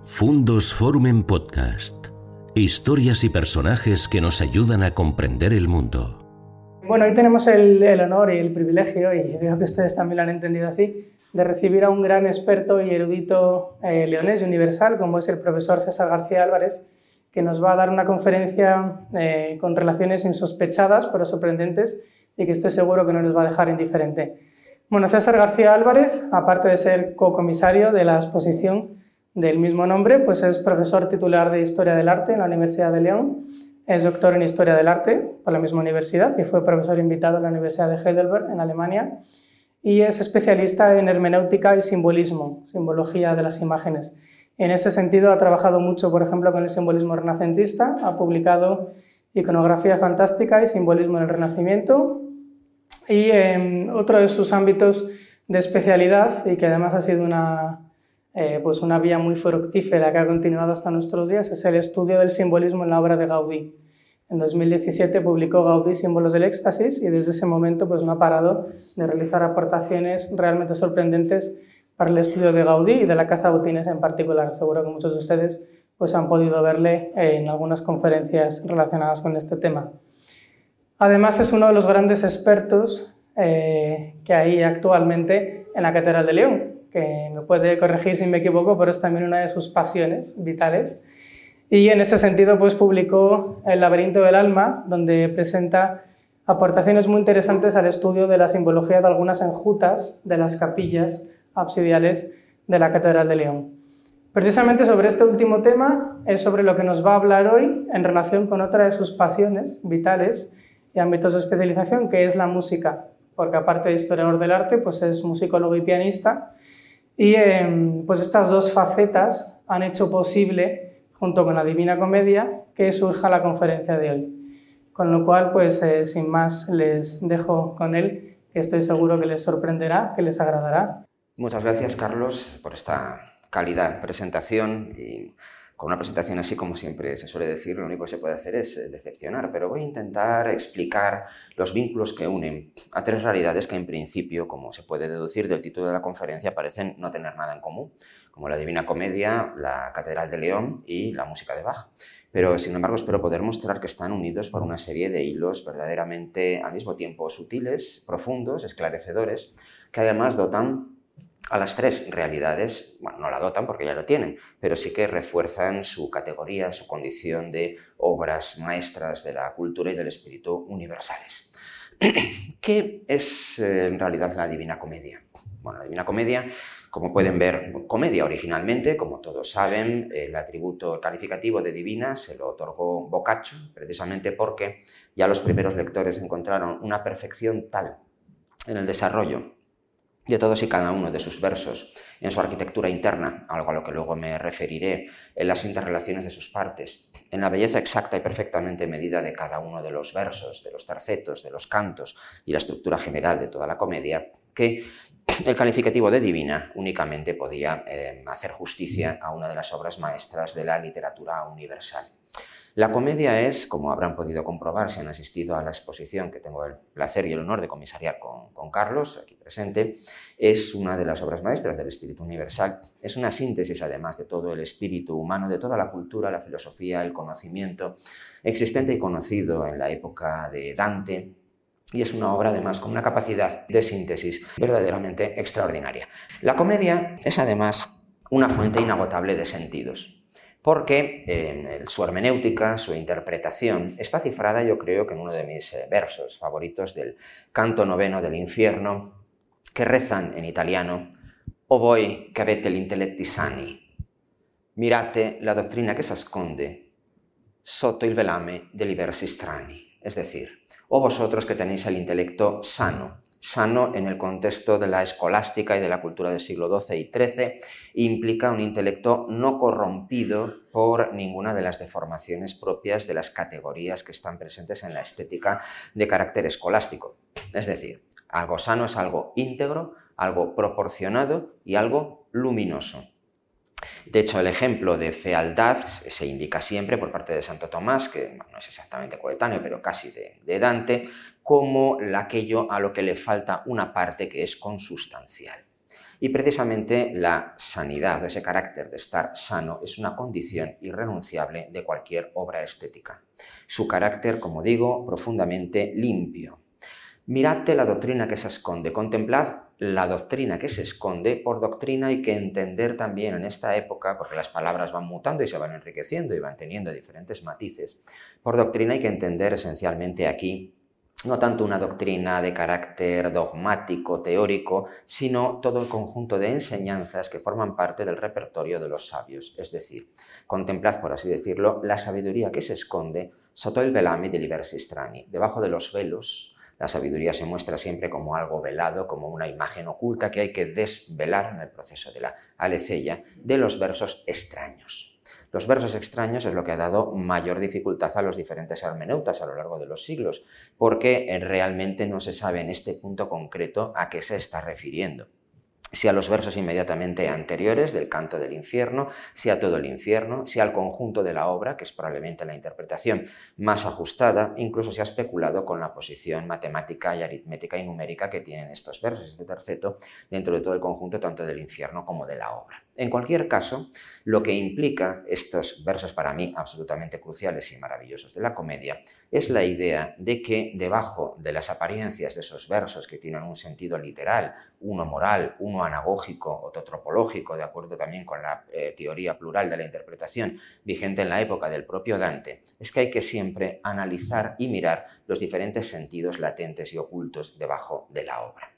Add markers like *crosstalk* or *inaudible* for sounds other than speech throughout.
Fundos Forum en Podcast. Historias y personajes que nos ayudan a comprender el mundo. Bueno, hoy tenemos el, honor y el privilegio, y veo que ustedes también lo han entendido así, de recibir a un gran experto y erudito eh, leonés y universal, como es el profesor César García Álvarez, que nos va a dar una conferencia eh, con relaciones insospechadas, pero sorprendentes, y que estoy seguro que no nos va a dejar indiferente. Bueno, César García Álvarez, aparte de ser co-comisario de la exposición del mismo nombre, pues es profesor titular de Historia del Arte en la Universidad de León, es doctor en Historia del Arte por la misma universidad y fue profesor invitado en la Universidad de Heidelberg en Alemania. Y es especialista en hermenéutica y simbolismo, simbología de las imágenes. En ese sentido ha trabajado mucho, por ejemplo, con el simbolismo renacentista, ha publicado iconografía fantástica y simbolismo en el Renacimiento. Y em, otro de sus ámbitos de especialidad y que además ha sido una, eh, pues una vía muy fructífera que ha continuado hasta nuestros días es el estudio del simbolismo en la obra de Gaudí. En 2017 publicó Gaudí Símbolos del Éxtasis y desde ese momento pues, no ha parado de realizar aportaciones realmente sorprendentes para el estudio de Gaudí y de la Casa Botines en particular. Seguro que muchos de ustedes pues, han podido verle en algunas conferencias relacionadas con este tema. Además es uno de los grandes expertos eh, que hay actualmente en la Catedral de León, que me puede corregir si me equivoco, pero es también una de sus pasiones vitales. Y en ese sentido, pues publicó El laberinto del alma, donde presenta aportaciones muy interesantes al estudio de la simbología de algunas enjutas de las capillas absidiales de la Catedral de León. Precisamente sobre este último tema es sobre lo que nos va a hablar hoy en relación con otra de sus pasiones vitales y ámbitos de especialización, que es la música, porque aparte de historiador del arte, pues es musicólogo y pianista y em, pues estas dos facetas han hecho posible, junto con la Divina Comedia, que surja la conferencia de hoy. Con lo cual, pues eh, sin más, les dejo con él, que estoy seguro que les sorprenderá, que les agradará. Muchas gracias, Carlos, por esta cálida presentación con una presentación así como siempre se suele decir, lo único que se puede hacer es eh, decepcionar, pero voy a intentar explicar los vínculos que unen a tres realidades que en principio, como se puede deducir del título de la conferencia, parecen no tener nada en común, como la Divina Comedia, la Catedral de León y la música de Bach. Pero, sin embargo, espero poder mostrar que están unidos por una serie de hilos verdaderamente al mismo tiempo sutiles, profundos, esclarecedores, que además dotan a las tres realidades, bueno, no la dotan porque ya lo tienen, pero sí que refuerzan su categoría, su condición de obras maestras de la cultura y del espíritu universales. *clears throat* ¿Qué es eh, en realidad la Divina Comedia? Bueno, la Divina Comedia, como pueden ver, comedia originalmente, como todos saben, el atributo calificativo de divina se lo otorgó Boccaccio, precisamente porque ya los primeros lectores encontraron una perfección tal en el desarrollo de todos y cada uno de sus versos, en su arquitectura interna, algo a lo que luego me referiré, en las interrelaciones de sus partes, en la belleza exacta y perfectamente medida de cada uno de los versos, de los tercetos, de los cantos y la estructura general de toda la comedia, que el calificativo de divina únicamente podía eh, hacer justicia a una de las obras maestras de la literatura universal. La comedia es, como habrán podido comprobar si han asistido a la exposición que tengo el placer y el honor de comisariar con, Carlos, aquí presente, es una de las obras maestras del espíritu universal. Es una síntesis, además, de todo el espíritu humano, de toda la cultura, la filosofía, el conocimiento existente y conocido en la época de Dante, y es una obra además con una capacidad de síntesis verdaderamente extraordinaria. La comedia es además una fuente inagotable de sentidos porque su hermenéutica, su interpretación, está cifrada yo creo que en uno de mis eh, versos favoritos del canto noveno del infierno, que rezan en italiano, O voi che avete l'intelletti sani, mirate la doctrina que se esconde sotto il velame degli versi strani. Es decir, o vosotros que tenéis el intelecto sano, sano en el contexto de la escolástica y de la cultura del siglo XII y XIII, implica un intelecto no corrompido por ninguna de las deformaciones propias de las categorías que están presentes en la estética de carácter escolástico. Es decir, algo sano es algo íntegro, algo proporcionado y algo luminoso. De hecho, el ejemplo de fealdad se indica siempre por parte de Santo Tomás, que no es exactamente coetáneo, pero casi de, de Dante, como aquello a lo que le falta una parte que es consustancial. Y precisamente la sanidad, ese carácter de estar sano, es una condición irrenunciable de cualquier obra estética. Su carácter, como digo, profundamente limpio. Miradte la doctrina que se esconde, contemplad la doctrina que se esconde. Por doctrina hay que entender también en esta época, porque las palabras van mutando y se van enriqueciendo y van teniendo diferentes matices, por doctrina hay que entender esencialmente aquí no tanto una doctrina de carácter dogmático, teórico, sino todo el conjunto de enseñanzas que forman parte del repertorio de los sabios. Es decir, contemplad, por así decirlo, la sabiduría que se esconde sotto el velame de diversi strani, debajo de los velos. La sabiduría se muestra siempre como algo velado, como una imagen oculta que hay que desvelar en el proceso de la alecella de los versos extraños. Los versos extraños es lo que ha dado mayor dificultad a los diferentes hermeneutas a lo largo de los siglos, porque realmente no se sabe en este punto concreto a qué se está refiriendo si a los versos inmediatamente anteriores del canto del infierno, si a todo el infierno, si al conjunto de la obra, que es probablemente la interpretación más ajustada, incluso se ha especulado con la posición matemática y aritmética y numérica que tienen estos versos, este terceto, dentro de todo el conjunto tanto del infierno como de la obra. En cualquier caso, lo que implica estos versos para mí absolutamente cruciales y maravillosos de la comedia es la idea de que debajo de las apariencias de esos versos que tienen un sentido literal, uno moral, uno anagógico, otro tropológico, de acuerdo también con la eh, teoría plural de la interpretación vigente en la época del propio Dante, es que hay que siempre analizar y mirar los diferentes sentidos latentes y ocultos debajo de la obra.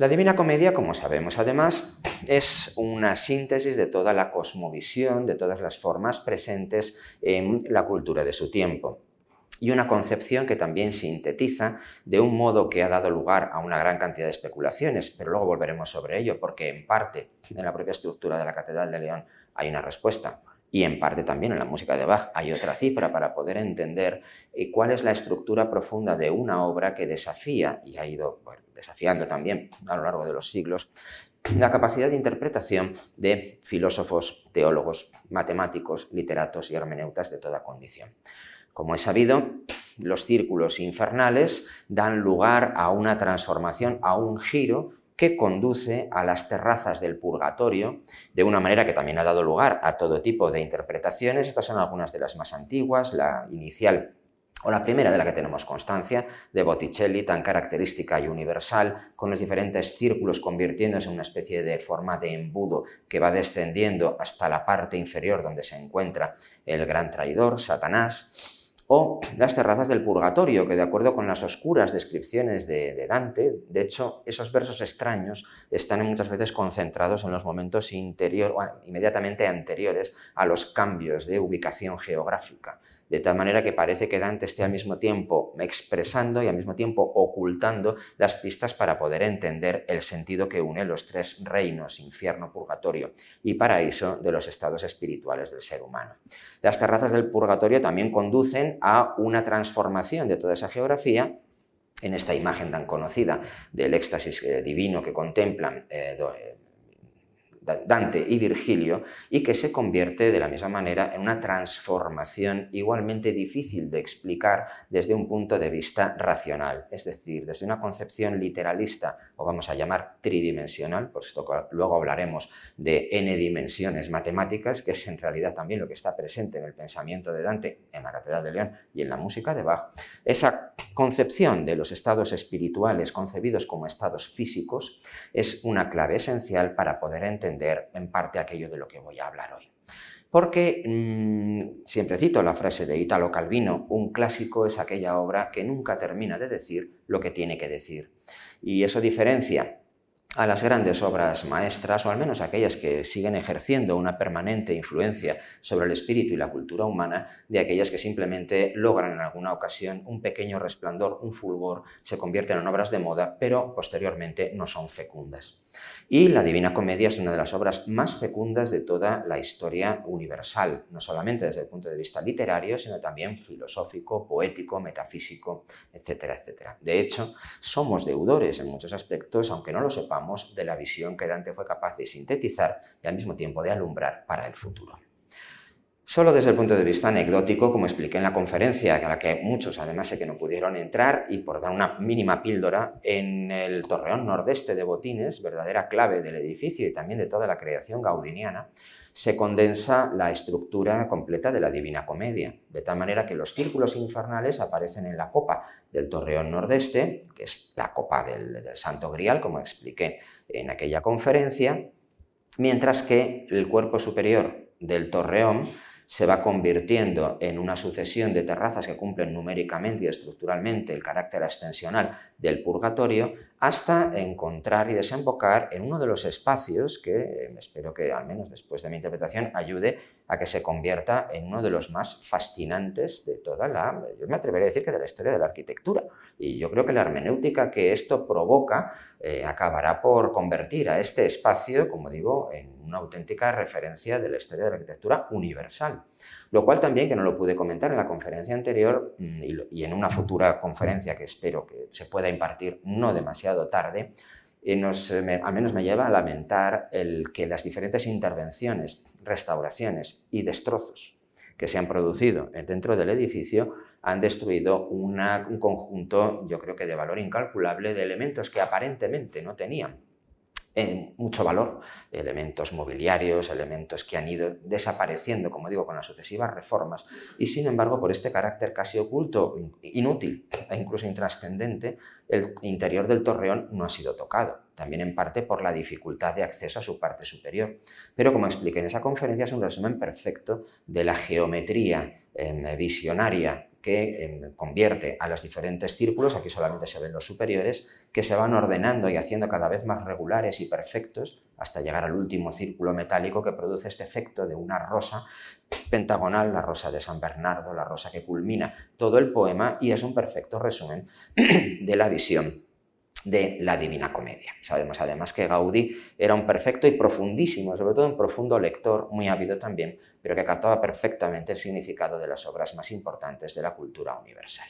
La Divina Comedia, como sabemos además, es una síntesis de toda la cosmovisión, de todas las formas presentes en la cultura de su tiempo. Y una concepción que también sintetiza de un modo que ha dado lugar a una gran cantidad de especulaciones, pero luego volveremos sobre ello, porque en parte en la propia estructura de la Catedral de León hay una respuesta y en parte también en la música de Bach hay otra cifra para poder entender eh, cuál es la estructura profunda de una obra que desafía, y ha ido desafiando también a lo largo de los siglos, la capacidad de interpretación de filósofos, teólogos, matemáticos, literatos y hermeneutas de toda condición. Como es sabido, los círculos infernales dan lugar a una transformación, a un giro que conduce a las terrazas del purgatorio, de una manera que también ha dado lugar a todo tipo de interpretaciones. Estas son algunas de las más antiguas, la inicial o la primera de la que tenemos constancia, de Botticelli, tan característica y universal, con los diferentes círculos convirtiéndose en una especie de forma de embudo que va descendiendo hasta la parte inferior donde se encuentra el gran traidor, Satanás o las terrazas del purgatorio, que de acuerdo con las oscuras descripciones de, Dante, de hecho, esos versos extraños están muchas veces concentrados en los momentos interior, inmediatamente anteriores a los cambios de ubicación geográfica de tal manera que parece que Dante esté al mismo tiempo expresando y al mismo tiempo ocultando las pistas para poder entender el sentido que une los tres reinos, infierno, purgatorio y paraíso de los estados espirituales del ser humano. Las terrazas del purgatorio también conducen a una transformación de toda esa geografía en esta imagen tan conocida del éxtasis eh, divino que contemplan eh, Dante y Virgilio, y que se convierte de la misma manera en una transformación igualmente difícil de explicar desde un punto de vista racional, es decir, desde una concepción literalista, o vamos a llamar tridimensional, por esto luego hablaremos de n dimensiones matemáticas, que es en realidad también lo que está presente en el pensamiento de Dante, en la Catedral de León y en la música de Bach. Esa concepción de los estados espirituales concebidos como estados físicos es una clave esencial para poder entender en parte aquello de lo que voy a hablar hoy. Porque mm, siempre cito la frase de Italo Calvino, un clásico es aquella obra que nunca termina de decir lo que tiene que decir. Y eso diferencia a las grandes obras maestras, o al menos aquellas que siguen ejerciendo una permanente influencia sobre el espíritu y la cultura humana, de aquellas que simplemente logran en alguna ocasión un pequeño resplandor, un fulgor, se convierten en obras de moda, pero posteriormente no son fecundas. Y la Divina Comedia es una de las obras más fecundas de toda la historia universal, no solamente desde el punto de vista literario, sino también filosófico, poético, metafísico, etcétera, etcétera. De hecho, somos deudores en muchos aspectos, aunque no lo sepamos, de la visión que Dante fue capaz de sintetizar y al mismo tiempo de alumbrar para el futuro. Solo desde el punto de vista anecdótico, como expliqué en la conferencia, a la que muchos además sé que no pudieron entrar, y por dar una mínima píldora, en el torreón nordeste de Botines, verdadera clave del edificio y también de toda la creación gaudiniana, se condensa la estructura completa de la Divina Comedia, de tal manera que los círculos infernales aparecen en la copa del torreón nordeste, que es la copa del, del Santo Grial, como expliqué en aquella conferencia, mientras que el cuerpo superior del torreón se va convirtiendo en una sucesión de terrazas que cumplen numéricamente y estructuralmente el carácter ascensional del purgatorio, hasta encontrar y desembocar en uno de los espacios que eh, espero que al menos después de mi interpretación ayude a que se convierta en uno de los más fascinantes de toda la, yo me atrevería a decir que de la historia de la arquitectura. Y yo creo que la hermenéutica que esto provoca eh, acabará por convertir a este espacio, como digo, en una auténtica referencia de la historia de la arquitectura universal. Lo cual también, que no lo pude comentar en la conferencia anterior mm, y en una futura conferencia que espero que se pueda impartir no demasiado tarde, eh, nos, eh, al menos me lleva a lamentar el que las diferentes intervenciones, restauraciones y destrozos que se han producido dentro del edificio han destruido un conjunto, yo creo que de valor incalculable, de elementos que aparentemente no tenían en mucho valor, elementos mobiliarios, elementos que han ido desapareciendo, como digo, con las sucesivas reformas, y sin embargo, por este carácter casi oculto, inútil e incluso intrascendente, el interior del torreón no ha sido tocado, también en parte por la dificultad de acceso a su parte superior. Pero como expliqué en esa conferencia, es un resumen perfecto de la geometría em, visionaria que em, convierte a los diferentes círculos, aquí solamente se ven los superiores, que se van ordenando y haciendo cada vez más regulares y perfectos hasta llegar al último círculo metálico que produce este efecto de una rosa pentagonal, la rosa de San Bernardo, la rosa que culmina todo el poema y es un perfecto resumen *clears throat* de la visión de la Divina Comedia. Sabemos además que Gaudí era un perfecto y profundísimo, sobre todo un profundo lector, muy ávido también, pero que captaba perfectamente el significado de las obras más importantes de la cultura universal.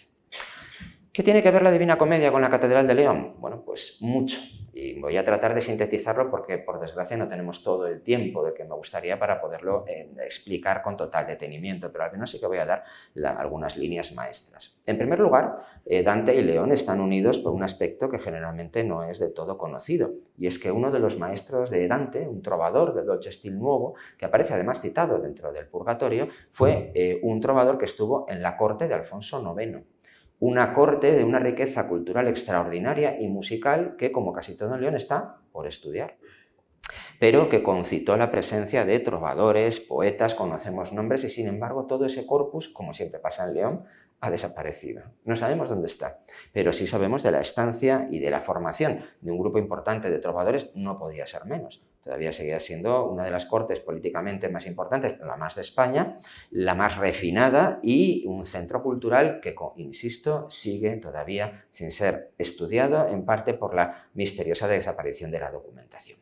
¿Qué tiene que ver la Divina Comedia con la Catedral de León? Bueno, pues mucho. Y voy a tratar de sintetizarlo porque, por desgracia, no tenemos todo el tiempo de que me gustaría para poderlo eh, explicar con total detenimiento, pero al menos sí que voy a dar algunas líneas maestras. En primer lugar, eh, Dante y León están unidos por un aspecto que generalmente no es de todo conocido, y es que uno de los maestros de Dante, un trovador del Dolce Stil Nuovo, que aparece además citado dentro del Purgatorio, fue eh, un trovador que estuvo en la corte de Alfonso IX una corte de una riqueza cultural extraordinaria y musical que, como casi todo en León, está por estudiar pero que concitó la presencia de trovadores, poetas, conocemos nombres y sin embargo todo ese corpus, como siempre pasa en León, ha desaparecido. No sabemos dónde está, pero sí sabemos de la estancia y de la formación de un grupo importante de trovadores, no podía ser menos todavía seguía siendo una de las cortes políticamente más importantes, la más de España, la más refinada y un centro cultural que, insisto, sigue todavía sin ser estudiado, en parte por la misteriosa desaparición de la documentación.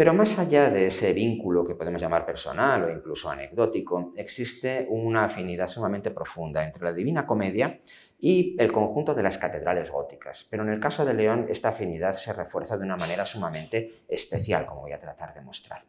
Pero más allá de ese vínculo que podemos llamar personal o incluso anecdótico, existe una afinidad sumamente profunda entre la Divina Comedia y el conjunto de las catedrales góticas. Pero en el caso de León, esta afinidad se refuerza de una manera sumamente especial, como voy a tratar de mostrar.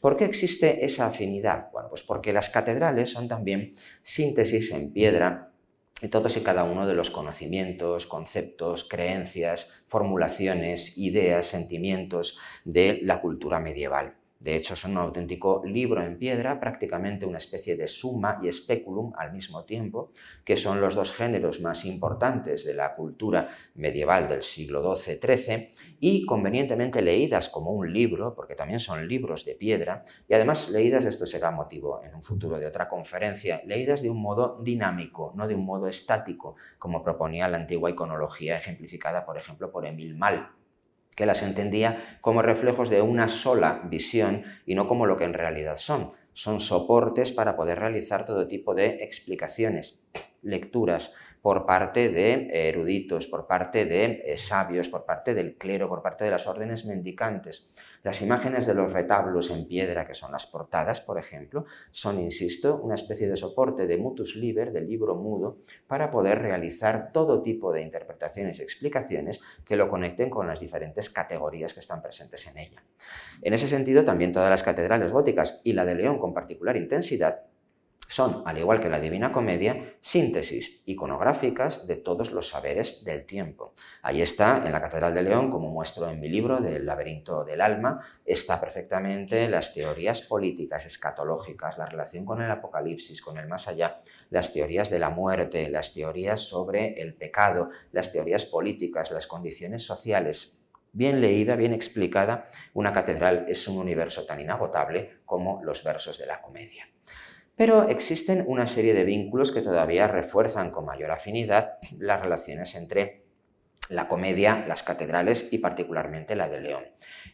¿Por qué existe esa afinidad? Bueno, pues porque las catedrales son también síntesis en piedra de todos y cada uno de los conocimientos, conceptos, creencias, formulaciones, ideas, sentimientos de la cultura medieval. De hecho, son un auténtico libro en piedra, prácticamente una especie de suma y speculum al mismo tiempo, que son los dos géneros más importantes de la cultura medieval del siglo XII-XIII, y convenientemente leídas como un libro, porque también son libros de piedra, y además leídas, esto será motivo en un futuro de otra conferencia, leídas de un modo dinámico, no de un modo estático, como proponía la antigua iconología ejemplificada, por ejemplo, por Emil Mal que las entendía como reflejos de una sola visión y no como lo que en realidad son. Son soportes para poder realizar todo tipo de explicaciones, lecturas por parte de eruditos, por parte de eh, sabios, por parte del clero, por parte de las órdenes mendicantes. Las imágenes de los retablos en piedra, que son las portadas, por ejemplo, son, insisto, una especie de soporte de mutus liber, del libro mudo, para poder realizar todo tipo de interpretaciones y explicaciones que lo conecten con las diferentes categorías que están presentes en ella. En ese sentido, también todas las catedrales góticas y la de León con particular intensidad son, al igual que la Divina Comedia, síntesis iconográficas de todos los saberes del tiempo. Ahí está, en la Catedral de León, como muestro en mi libro del laberinto del alma, está perfectamente las teorías políticas, escatológicas, la relación con el apocalipsis, con el más allá, las teorías de la muerte, las teorías sobre el pecado, las teorías políticas, las condiciones sociales, Bien leída, bien explicada, una catedral es un universo tan inagotable como los versos de la comedia. Pero existen una serie de vínculos que todavía refuerzan con mayor afinidad las relaciones entre la comedia, las catedrales y particularmente la de León.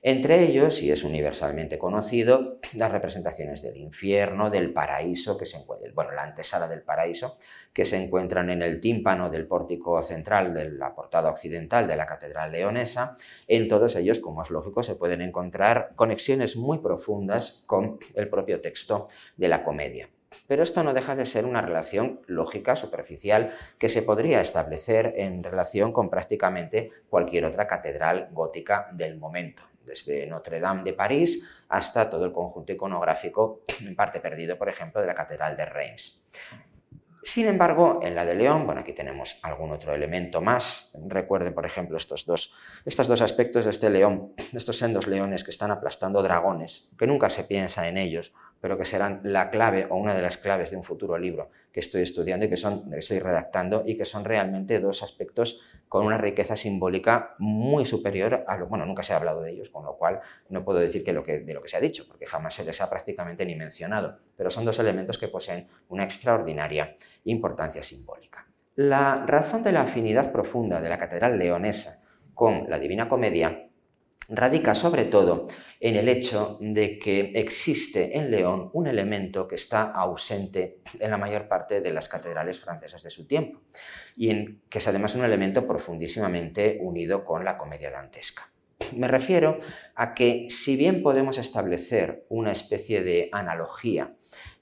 Entre ellos, y es universalmente conocido, las representaciones del infierno, del paraíso, que se encuentra, bueno, la antesala del paraíso, que se encuentran en el tímpano del pórtico central de la portada occidental de la catedral leonesa. En todos ellos, como es lógico, se pueden encontrar conexiones muy profundas con el propio texto de la comedia. Pero esto no deja de ser una relación lógica, superficial, que se podría establecer en relación con prácticamente cualquier otra catedral gótica del momento, desde Notre Dame de París hasta todo el conjunto iconográfico, en parte perdido, por ejemplo, de la Catedral de Reims. Sin embargo, en la de León, bueno, aquí tenemos algún otro elemento más. Recuerden, por ejemplo, estos dos, estos dos aspectos de este león, *clears throat* estos sendos leones que están aplastando dragones, que nunca se piensa en ellos, pero que serán la clave o una de las claves de un futuro libro que estoy estudiando y que, son, que estoy redactando y que son realmente dos aspectos con una riqueza simbólica muy superior a lo, bueno, nunca se ha hablado de ellos, con lo cual no puedo decir que lo que, de lo que se ha dicho, porque jamás se les ha prácticamente ni mencionado, pero son dos elementos que poseen una extraordinaria importancia simbólica. La razón de la afinidad profunda de la catedral leonesa con la Divina Comedia radica sobre todo en el hecho de que existe en León un elemento que está ausente en la mayor parte de las catedrales francesas de su tiempo, y en, que es además un elemento profundísimamente unido con la comedia dantesca. Me refiero a que si bien podemos establecer una especie de analogía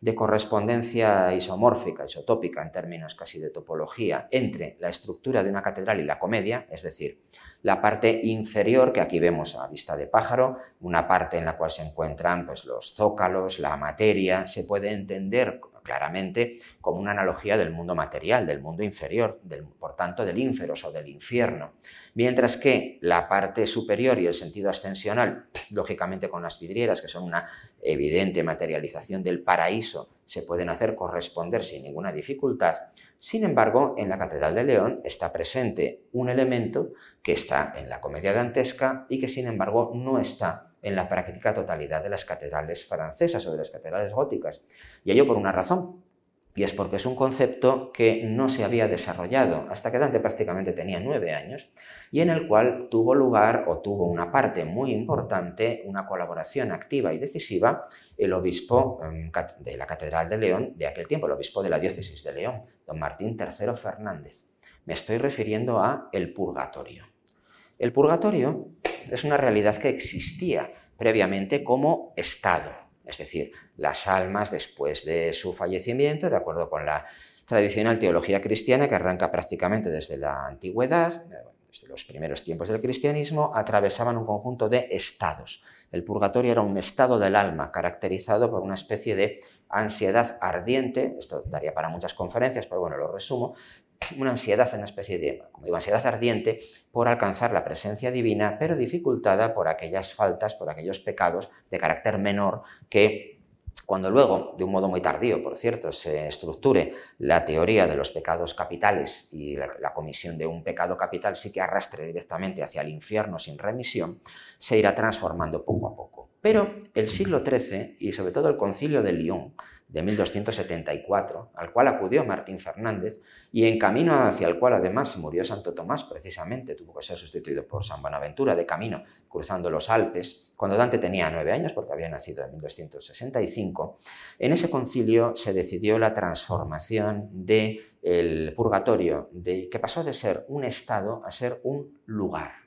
de correspondencia isomórfica, isotópica en términos casi de topología, entre la estructura de una catedral y la comedia, es decir, la parte inferior que aquí vemos a vista de pájaro, una parte en la cual se encuentran pues, los zócalos, la materia, se puede entender claramente como una analogía del mundo material, del mundo inferior, del, por tanto del ínferos o del infierno. Mientras que la parte superior y el sentido ascensional, lógicamente con las vidrieras, que son una evidente materialización del paraíso, se pueden hacer corresponder sin ninguna dificultad. Sin embargo, en la Catedral de León está presente un elemento que está en la comedia dantesca y que sin embargo no está en la práctica totalidad de las catedrales francesas o de las catedrales góticas. Y ello por una razón, y es porque es un concepto que no se había desarrollado hasta que Dante prácticamente tenía nueve años y en el cual tuvo lugar o tuvo una parte muy importante, una colaboración activa y decisiva, el obispo em, de la Catedral de León de aquel tiempo, el obispo de la diócesis de León, don Martín III Fernández. Me estoy refiriendo a el purgatorio. El purgatorio es una realidad que existía previamente como estado, es decir, las almas después de su fallecimiento, de acuerdo con la tradicional teología cristiana que arranca prácticamente desde la antigüedad, desde los primeros tiempos del cristianismo, atravesaban un conjunto de estados. El purgatorio era un estado del alma caracterizado por una especie de ansiedad ardiente, esto daría para muchas conferencias, pero bueno, lo resumo, una ansiedad, una especie de, como ansiedad ardiente por alcanzar la presencia divina, pero dificultada por aquellas faltas, por aquellos pecados de carácter menor que cuando luego, de un modo muy tardío, por cierto, se estructure la teoría de los pecados capitales y la, comisión de un pecado capital sí que arrastre directamente hacia el infierno sin remisión, se irá transformando poco a poco. Pero el siglo XIII y sobre todo el concilio de Lyon de 1274, al cual acudió Martín Fernández, y en camino hacia el cual además murió Santo Tomás, precisamente tuvo que ser sustituido por San Buenaventura, de camino cruzando los Alpes, cuando Dante tenía nueve años, porque había nacido en 1265, en ese concilio se decidió la transformación del purgatorio, de, que pasó de ser un estado a ser un lugar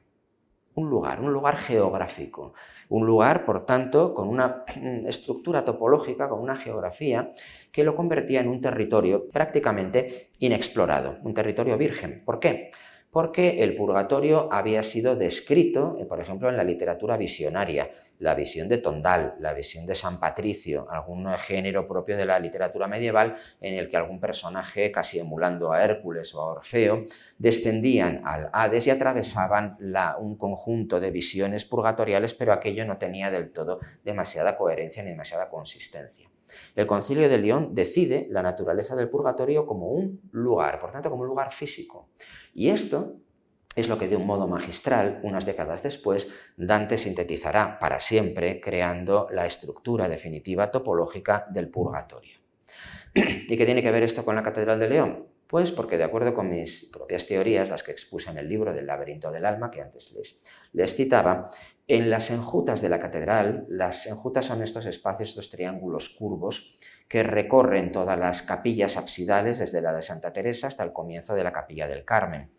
un lugar, un lugar geográfico, un lugar, por tanto, con una *clears throat* estructura topológica, con una geografía que lo convertía en un territorio prácticamente inexplorado, un territorio virgen. ¿Por qué? porque el purgatorio había sido descrito, eh, por ejemplo, en la literatura visionaria, la visión de Tondal, la visión de San Patricio, algún género propio de la literatura medieval en el que algún personaje, casi emulando a Hércules o a Orfeo, descendían al Hades y atravesaban un conjunto de visiones purgatoriales, pero aquello no tenía del todo demasiada coherencia ni demasiada consistencia. El concilio de León decide la naturaleza del purgatorio como un lugar, por tanto como un lugar físico. Y esto es lo que de un modo magistral, unas décadas después, Dante sintetizará para siempre, creando la estructura definitiva topológica del purgatorio. *clears throat* ¿Y qué tiene que ver esto con la Catedral de León? Pues porque de acuerdo con mis propias teorías, las que expuse en el libro del laberinto del alma, que antes les, les citaba, en las enjutas de la catedral, las enjutas son estos espacios, estos triángulos curvos, que recorren todas las capillas absidales, desde la de Santa Teresa hasta el comienzo de la capilla del Carmen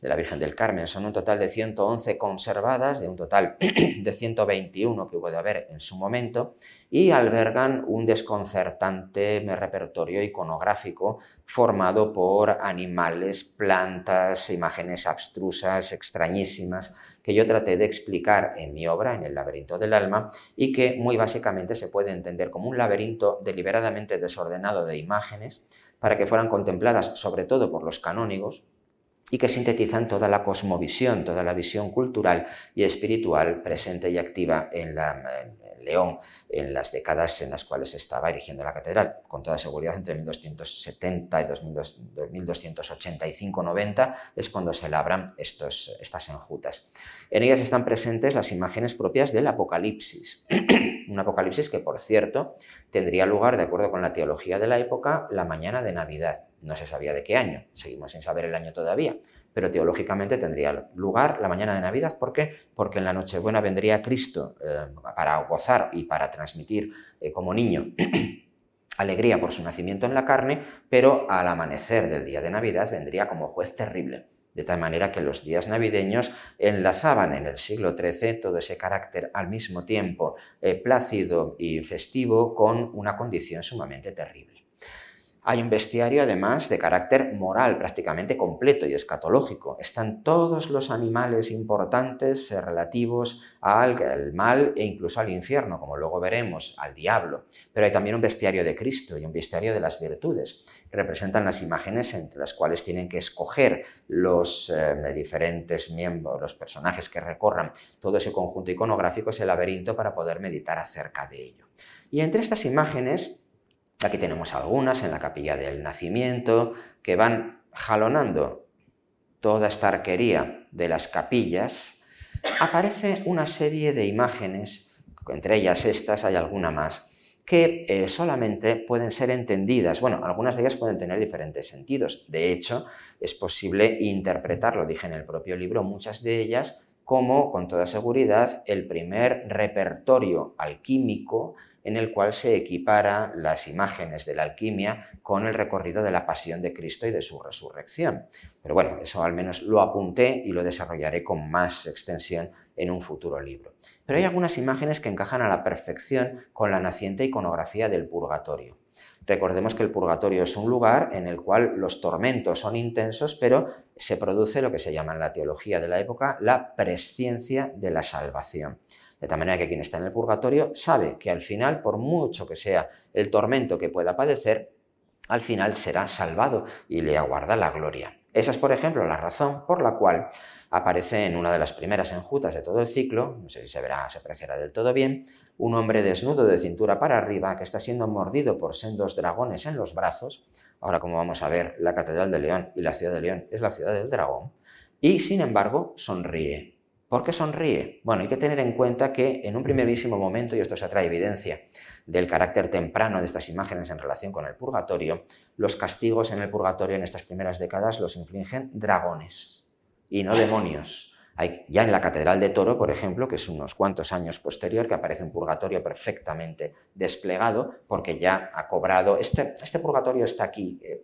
de la Virgen del Carmen. Son un total de 111 conservadas, de un total *clears throat* de 121 que hubo de haber en su momento, y albergan un desconcertante repertorio iconográfico formado por animales, plantas, imágenes abstrusas, extrañísimas, que yo traté de explicar en mi obra, en el laberinto del alma, y que muy básicamente se puede entender como un laberinto deliberadamente desordenado de imágenes para que fueran contempladas sobre todo por los canónigos, y que sintetizan toda la cosmovisión, toda la visión cultural y espiritual presente y activa en, la, León en las décadas en las cuales estaba erigiendo la catedral. Con toda seguridad, entre 1270 y 1285-90 es cuando se labran estas enjutas. En ellas están presentes las imágenes propias del Apocalipsis. *clears throat* Un Apocalipsis que, por cierto, tendría lugar, de acuerdo con la teología de la época, la mañana de Navidad no se sabía de qué año, seguimos sin saber el año todavía, pero teológicamente tendría lugar la mañana de Navidad. ¿Por qué? Porque en la Nochebuena vendría Cristo eh, para gozar y para transmitir eh, como niño *clears throat* alegría por su nacimiento en la carne, pero al amanecer del día de Navidad vendría como juez terrible. De tal manera que los días navideños enlazaban en el siglo XIII todo ese carácter al mismo tiempo eh, plácido y festivo con una condición sumamente terrible. Hay un bestiario además de carácter moral prácticamente completo y escatológico. Están todos los animales importantes eh, relativos al mal e incluso al infierno, como luego veremos, al diablo. Pero hay también un bestiario de Cristo y un bestiario de las virtudes. representan las imágenes entre las cuales tienen que escoger los eh, diferentes miembros, los personajes que recorran todo ese conjunto iconográfico, ese laberinto, para poder meditar acerca de ello. Y entre estas imágenes Aquí tenemos algunas en la capilla del nacimiento que van jalonando toda esta arquería de las capillas. Aparece una serie de imágenes, entre ellas estas hay alguna más, que eh, solamente pueden ser entendidas. Bueno, algunas de ellas pueden tener diferentes sentidos. De hecho, es posible interpretarlo, dije en el propio libro, muchas de ellas como, con toda seguridad, el primer repertorio alquímico en el cual se equipara las imágenes de la alquimia con el recorrido de la pasión de Cristo y de su resurrección. Pero bueno, eso al menos lo apunté y lo desarrollaré con más extensión en un futuro libro. Pero hay algunas imágenes que encajan a la perfección con la naciente iconografía del purgatorio. Recordemos que el purgatorio es un lugar en el cual los tormentos son intensos, pero se produce lo que se llama en la teología de la época la presciencia de la salvación. De tal manera que quien está en el purgatorio sabe que al final, por mucho que sea el tormento que pueda padecer, al final será salvado y le aguarda la gloria. Esa es, por ejemplo, la razón por la cual aparece en una de las primeras enjutas de todo el ciclo, no sé si se verá, se apreciará del todo bien, un hombre desnudo de cintura para arriba que está siendo mordido por sendos dragones en los brazos. Ahora, como vamos a ver, la Catedral de León y la ciudad de León es la ciudad del dragón. Y, sin embargo, sonríe. ¿Por qué sonríe? Bueno, hay que tener en cuenta que en un primerísimo momento, y esto se trae evidencia del carácter temprano de estas imágenes en relación con el purgatorio, los castigos en el purgatorio en estas primeras décadas los infligen dragones y no demonios. Hay, ya en la Catedral de Toro, por ejemplo, que es unos cuantos años posterior, que aparece un purgatorio perfectamente desplegado, porque ya ha cobrado, este, este purgatorio está aquí, eh,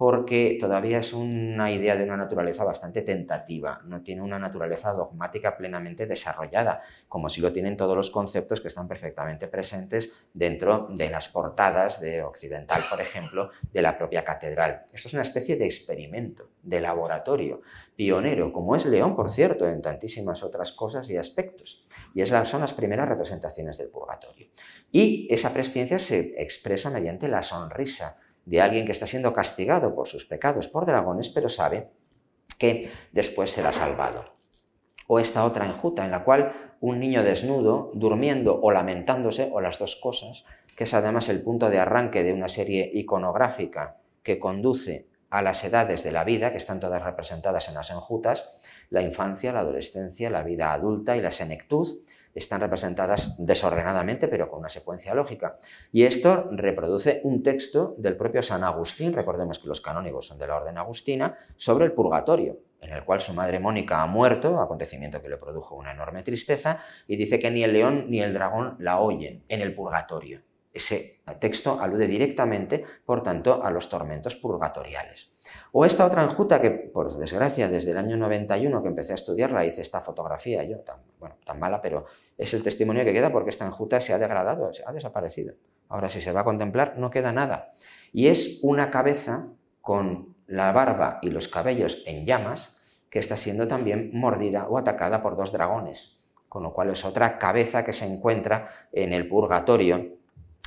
porque todavía es una idea de una naturaleza bastante tentativa, no tiene una naturaleza dogmática plenamente desarrollada, como si lo tienen todos los conceptos que están perfectamente presentes dentro de las portadas de Occidental, por ejemplo, de la propia catedral. Esto es una especie de experimento, de laboratorio, pionero, como es León, por cierto, en tantísimas otras cosas y aspectos. Y es son las primeras representaciones del purgatorio. Y esa presciencia se expresa mediante la sonrisa de alguien que está siendo castigado por sus pecados por dragones, pero sabe que después será salvado. O esta otra enjuta en la cual un niño desnudo, durmiendo o lamentándose, o las dos cosas, que es además el punto de arranque de una serie iconográfica que conduce a las edades de la vida, que están todas representadas en las enjutas, la infancia, la adolescencia, la vida adulta y la senectud, están representadas desordenadamente, pero con una secuencia lógica. Y esto reproduce un texto del propio San Agustín, recordemos que los canónigos son de la orden agustina, sobre el purgatorio, en el cual su madre Mónica ha muerto, acontecimiento que le produjo una enorme tristeza, y dice que ni el león ni el dragón la oyen en el purgatorio. Ese texto alude directamente, por tanto, a los tormentos purgatoriales. O esta otra enjuta que, por desgracia, desde el año 91 que empecé a estudiarla, hice esta fotografía yo, tan, tan mala, pero es el testimonio que queda porque esta enjuta se ha degradado, se ha desaparecido. Ahora, si se va a contemplar, no queda nada. Y es una cabeza con la barba y los cabellos en llamas que está siendo también mordida o atacada por dos dragones, con lo cual es otra cabeza que se encuentra en el purgatorio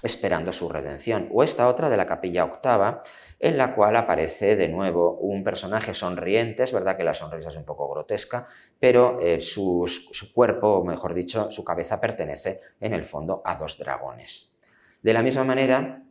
esperando su redención. O esta otra de la capilla octava, en la cual aparece de nuevo un personaje sonriente, es verdad que la sonrisa es un poco grotesca, pero eh, su, su cuerpo, o mejor dicho, su cabeza pertenece en el fondo a dos dragones. De la misma manera,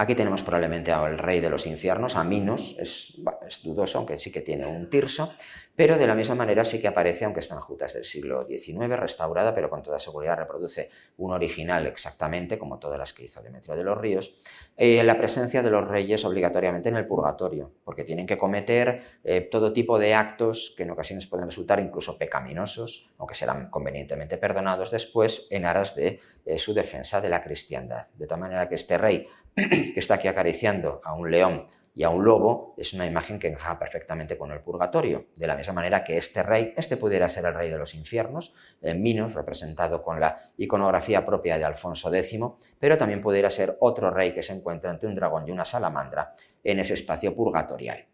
Aquí tenemos probablemente al rey de los infiernos, a Minos, es, dudoso, aunque sí que tiene un tirso, pero de la misma manera sí que aparece, aunque está en Jutas del siglo XIX, restaurada, pero con toda seguridad reproduce un original exactamente, como todas las que hizo Demetrio de los Ríos, eh, la presencia de los reyes obligatoriamente en el purgatorio, porque tienen que cometer eh, todo tipo de actos que en ocasiones pueden resultar incluso pecaminosos, aunque serán convenientemente perdonados después en aras de eh, su defensa de la cristiandad. De tal manera que este rey que está aquí acariciando a un león y a un lobo es una imagen que encaja perfectamente con el purgatorio. De la misma manera que este rey, este pudiera ser el rey de los infiernos, en Minos, representado con la iconografía propia de Alfonso X, pero también pudiera ser otro rey que se encuentra entre un dragón y una salamandra en ese espacio purgatorial.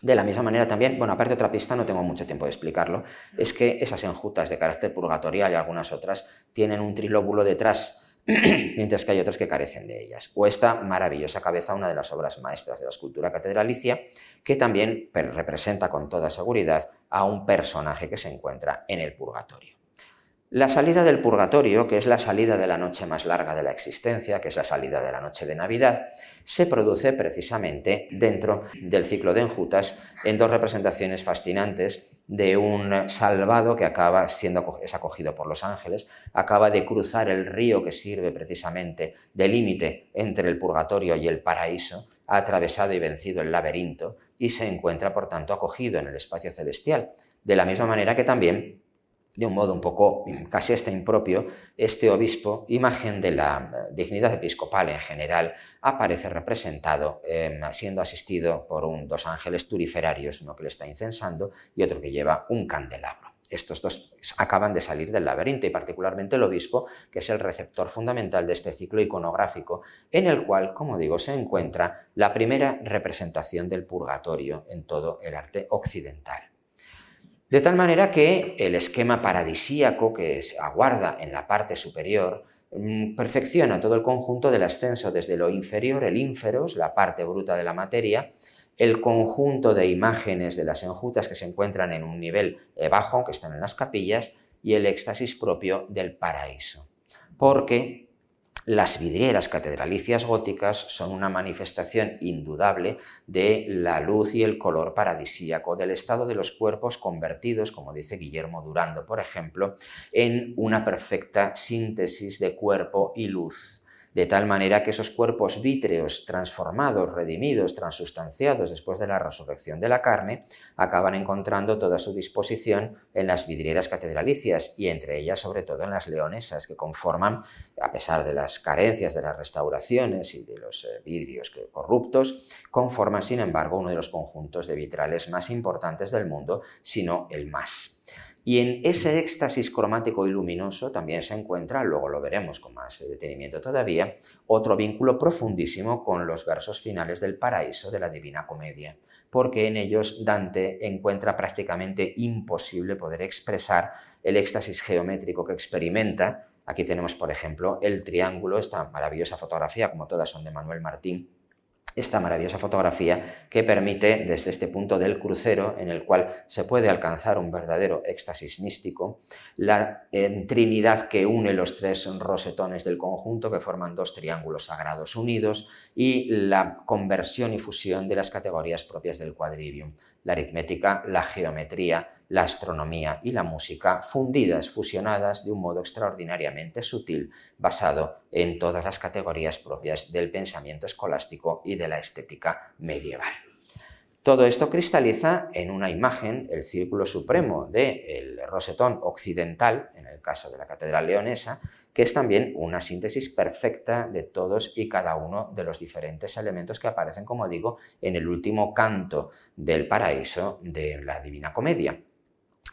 De la misma manera también, bueno, aparte otra pista, no tengo mucho tiempo de explicarlo, es que esas enjutas de carácter purgatorial y algunas otras tienen un trilóbulo detrás *clears throat* mientras que hay otras que carecen de ellas. O esta maravillosa cabeza, una de las obras maestras de la escultura catedralicia, que también representa con toda seguridad a un personaje que se encuentra en el purgatorio. La salida del purgatorio, que es la salida de la noche más larga de la existencia, que es la salida de la noche de Navidad, se produce precisamente dentro del ciclo de enjutas en dos representaciones fascinantes de un salvado que acaba siendo es acogido por los ángeles, acaba de cruzar el río que sirve precisamente de límite entre el purgatorio y el paraíso, ha atravesado y vencido el laberinto y se encuentra por tanto acogido en el espacio celestial, de la misma manera que también de un modo un poco casi hasta impropio, este obispo, imagen de la eh, dignidad episcopal en general, aparece representado em, siendo asistido por un, dos ángeles turiferarios, uno que le está incensando y otro que lleva un candelabro. Estos dos acaban de salir del laberinto y particularmente el obispo, que es el receptor fundamental de este ciclo iconográfico, en el cual, como digo, se encuentra la primera representación del purgatorio en todo el arte occidental. De tal manera que el esquema paradisíaco que se aguarda en la parte superior mm, perfecciona todo el conjunto del ascenso desde lo inferior, el ínferos, la parte bruta de la materia, el conjunto de imágenes de las enjutas que se encuentran en un nivel eh, bajo, que están en las capillas, y el éxtasis propio del paraíso. Porque las vidrieras catedralicias góticas son una manifestación indudable de la luz y el color paradisíaco del estado de los cuerpos convertidos, como dice Guillermo Durando, por ejemplo, en una perfecta síntesis de cuerpo y luz de tal manera que esos cuerpos vítreos transformados, redimidos, transustanciados después de la resurrección de la carne, acaban encontrando toda su disposición en las vidrieras catedralicias y entre ellas sobre todo en las leonesas que conforman, a pesar de las carencias de las restauraciones y de los eh, vidrios corruptos, conforman sin embargo uno de los conjuntos de vitrales más importantes del mundo, sino el más. Y en ese éxtasis cromático y luminoso también se encuentra, luego lo veremos con más detenimiento todavía, otro vínculo profundísimo con los versos finales del paraíso de la Divina Comedia, porque en ellos Dante encuentra prácticamente imposible poder expresar el éxtasis geométrico que experimenta. Aquí tenemos, por ejemplo, el triángulo, esta maravillosa fotografía, como todas son de Manuel Martín, esta maravillosa fotografía que permite desde este punto del crucero en el cual se puede alcanzar un verdadero éxtasis místico, la trinidad que une los tres rosetones del conjunto que forman dos triángulos sagrados unidos y la conversión y fusión de las categorías propias del quadrivium, la aritmética, la geometría, la astronomía y la música fundidas, fusionadas de un modo extraordinariamente sutil, basado en todas las categorías propias del pensamiento escolástico y de la estética medieval. Todo esto cristaliza en una imagen, el círculo supremo del rosetón occidental, en el caso de la Catedral Leonesa, que es también una síntesis perfecta de todos y cada uno de los diferentes elementos que aparecen, como digo, en el último canto del paraíso de la Divina Comedia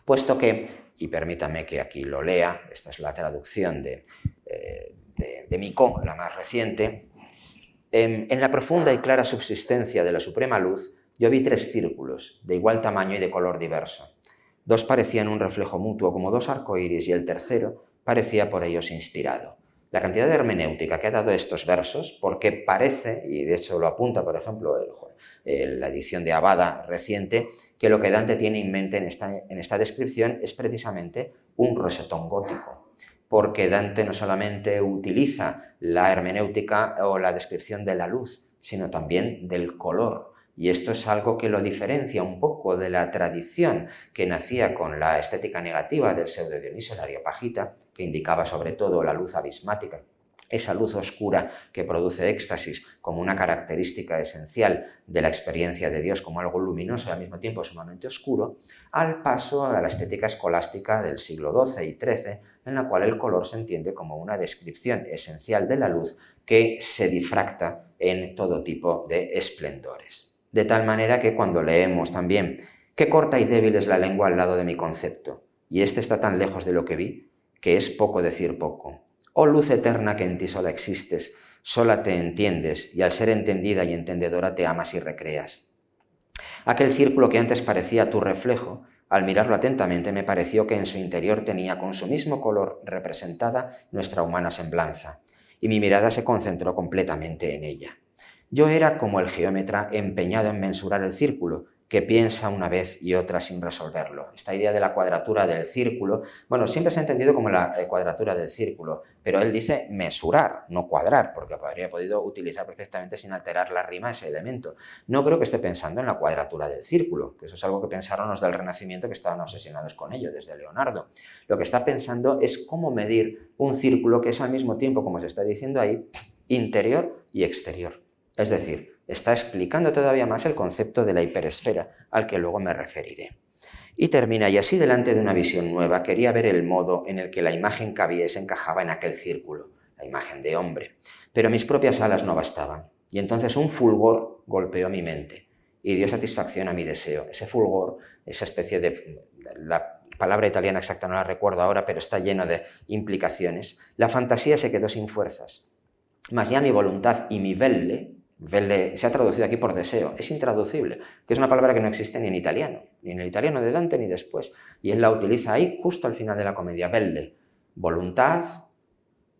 puesto que, y permítame que aquí lo lea, esta es la traducción de, eh, de, la más reciente, en, en la profunda y clara subsistencia de la suprema luz, yo vi tres círculos, de igual tamaño y de color diverso. Dos parecían un reflejo mutuo como dos arcoíris y el tercero parecía por ellos inspirado la cantidad de hermenéutica que ha dado estos versos, porque parece, y de hecho lo apunta, por ejemplo, la edición de Abada reciente, que lo que Dante tiene en mente en esta, en esta descripción es precisamente un rosetón gótico, porque Dante no solamente utiliza la hermenéutica o la descripción de la luz, sino también del color, y esto es algo que lo diferencia un poco de la tradición que nacía con la estética negativa del pseudo Dionisio el Areopagita, que indicaba sobre todo la luz abismática esa luz oscura que produce éxtasis como una característica esencial de la experiencia de Dios como algo luminoso y al mismo tiempo sumamente oscuro, al paso a la estética escolástica del siglo XII y XIII, en la cual el color se entiende como una descripción esencial de la luz que se difracta en todo tipo de esplendores. De tal manera que cuando leemos también, qué corta y débil es la lengua al lado de mi concepto, y este está tan lejos de lo que vi, que es poco decir poco. Oh luz eterna que en ti sola existes, sola te entiendes, y al ser entendida y entendedora te amas y recreas. Aquel círculo que antes parecía tu reflejo, al mirarlo atentamente me pareció que en su interior tenía con su mismo color representada nuestra humana semblanza, y mi mirada se concentró completamente en ella. Yo era como el geómetra empeñado en mensurar el círculo, que piensa una vez y otra sin resolverlo. Esta idea de la cuadratura del círculo, bueno, siempre se ha entendido como la eh, cuadratura del círculo, pero él dice mesurar, no cuadrar, porque habría podido utilizar perfectamente sin alterar la rima ese elemento. No creo que esté pensando en la cuadratura del círculo, que eso es algo que pensaron los del Renacimiento que estaban obsesionados con ello, desde Leonardo. Lo que está pensando es cómo medir un círculo que es al mismo tiempo, como se está diciendo ahí, interior y exterior. Es decir, está explicando todavía más el concepto de la hiperesfera, al que luego me referiré. Y termina, y así delante de una visión nueva, quería ver el modo en el que la imagen cabía y se encajaba en aquel círculo, la imagen de hombre. Pero mis propias alas no bastaban, y entonces un fulgor golpeó mi mente y dio satisfacción a mi deseo. Ese fulgor, esa especie de... La palabra italiana exacta no la recuerdo ahora, pero está lleno de implicaciones. La fantasía se quedó sin fuerzas, mas ya mi voluntad y mi velle, se ha traducido aquí por deseo, es intraducible, que es una palabra que no existe ni en italiano, ni en el italiano de Dante ni después. Y él la utiliza ahí justo al final de la comedia, velle, voluntad,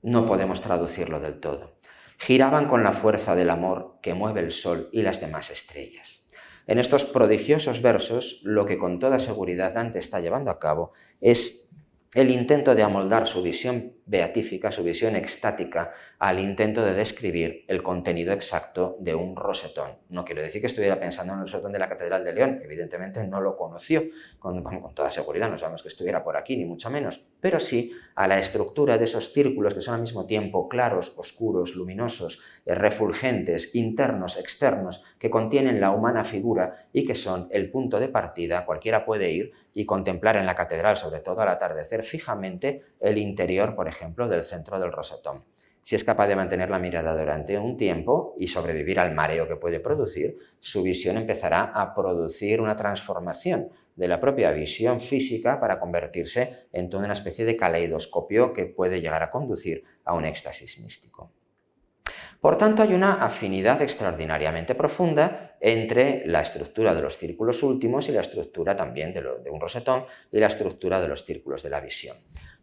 no podemos traducirlo del todo. Giraban con la fuerza del amor que mueve el sol y las demás estrellas. En estos prodigiosos versos, lo que con toda seguridad Dante está llevando a cabo es el intento de amoldar su visión beatífica, su visión extática al intento de describir el contenido exacto de un rosetón. No quiero decir que estuviera pensando en el rosetón de la Catedral de León, evidentemente no lo conoció con, con toda seguridad, no sabemos que estuviera por aquí, ni mucho menos, pero sí a la estructura de esos círculos que son al mismo tiempo claros, oscuros, luminosos, eh, refulgentes, internos, externos, que contienen la humana figura y que son el punto de partida, cualquiera puede ir y contemplar en la catedral, sobre todo al atardecer, fijamente el interior, por ejemplo, del centro del rosetón. Si es capaz de mantener la mirada durante un tiempo y sobrevivir al mareo que puede producir, su visión empezará a producir una transformación de la propia visión física para convertirse en una especie de caleidoscopio que puede llegar a conducir a un éxtasis místico. Por tanto, hay una afinidad extraordinariamente profunda entre la estructura de los círculos últimos y la estructura también de, un rosetón y la estructura de los círculos de la visión.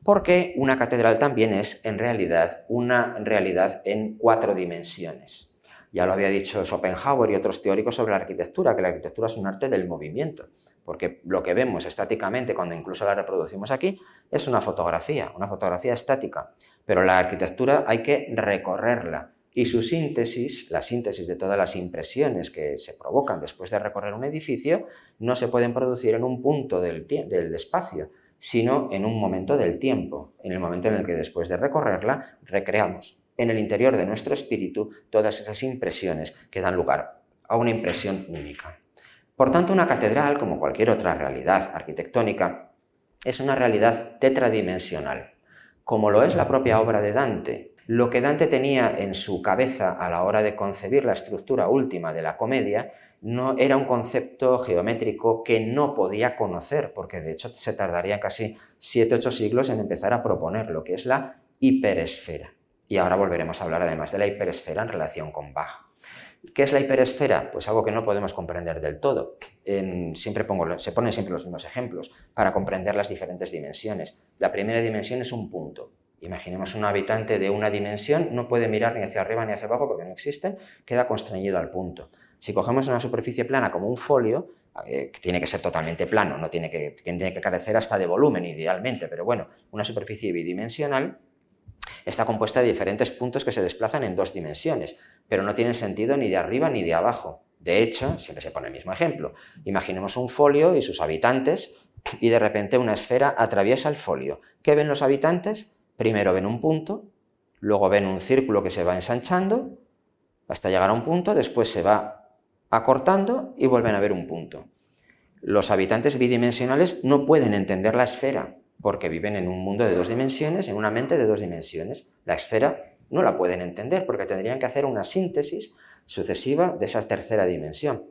Porque una catedral también es en realidad una realidad en cuatro dimensiones. Ya lo había dicho Schopenhauer y otros teóricos sobre la arquitectura, que la arquitectura es un arte del movimiento porque lo que vemos estáticamente cuando incluso la reproducimos aquí es una fotografía, una fotografía estática, pero la arquitectura hay que recorrerla. Y su síntesis, la síntesis de todas las impresiones que se provocan después de recorrer un edificio, no se pueden producir en un punto del, espacio, sino en un momento del tiempo, en el momento en el que después de recorrerla recreamos en el interior de nuestro espíritu todas esas impresiones que dan lugar a una impresión única. Por tanto, una catedral, como cualquier otra realidad arquitectónica, es una realidad tetradimensional, como lo es la propia obra de Dante. Lo que Dante tenía en su cabeza a la hora de concebir la estructura última de la comedia no era un concepto geométrico que no podía conocer, porque de hecho se tardaría casi 7-8 siglos en empezar a proponer lo que es la hiperesfera. Y ahora volveremos a hablar además de la hiperesfera en relación con Bach. ¿Qué es la hiperesfera? Pues algo que no podemos comprender del todo. siempre pongo, se ponen siempre los mismos ejemplos para comprender las diferentes dimensiones. La primera dimensión es un punto. Imaginemos un habitante de una dimensión, no puede mirar ni hacia arriba ni hacia abajo porque no existen, queda constreñido al punto. Si cogemos una superficie plana como un folio, eh, que tiene que ser totalmente plano, no tiene que, tiene que carecer hasta de volumen idealmente, pero bueno, una superficie bidimensional está compuesta de diferentes puntos que se desplazan en dos dimensiones pero no tienen sentido ni de arriba ni de abajo. De hecho, siempre se pone el mismo ejemplo. Imaginemos un folio y sus habitantes y de repente una esfera atraviesa el folio. ¿Qué ven los habitantes? Primero ven un punto, luego ven un círculo que se va ensanchando hasta llegar a un punto, después se va acortando y vuelven a ver un punto. Los habitantes bidimensionales no pueden entender la esfera porque viven en un mundo de dos dimensiones, en una mente de dos dimensiones. La esfera no la pueden entender porque tendrían que hacer una síntesis sucesiva de esa tercera dimensión.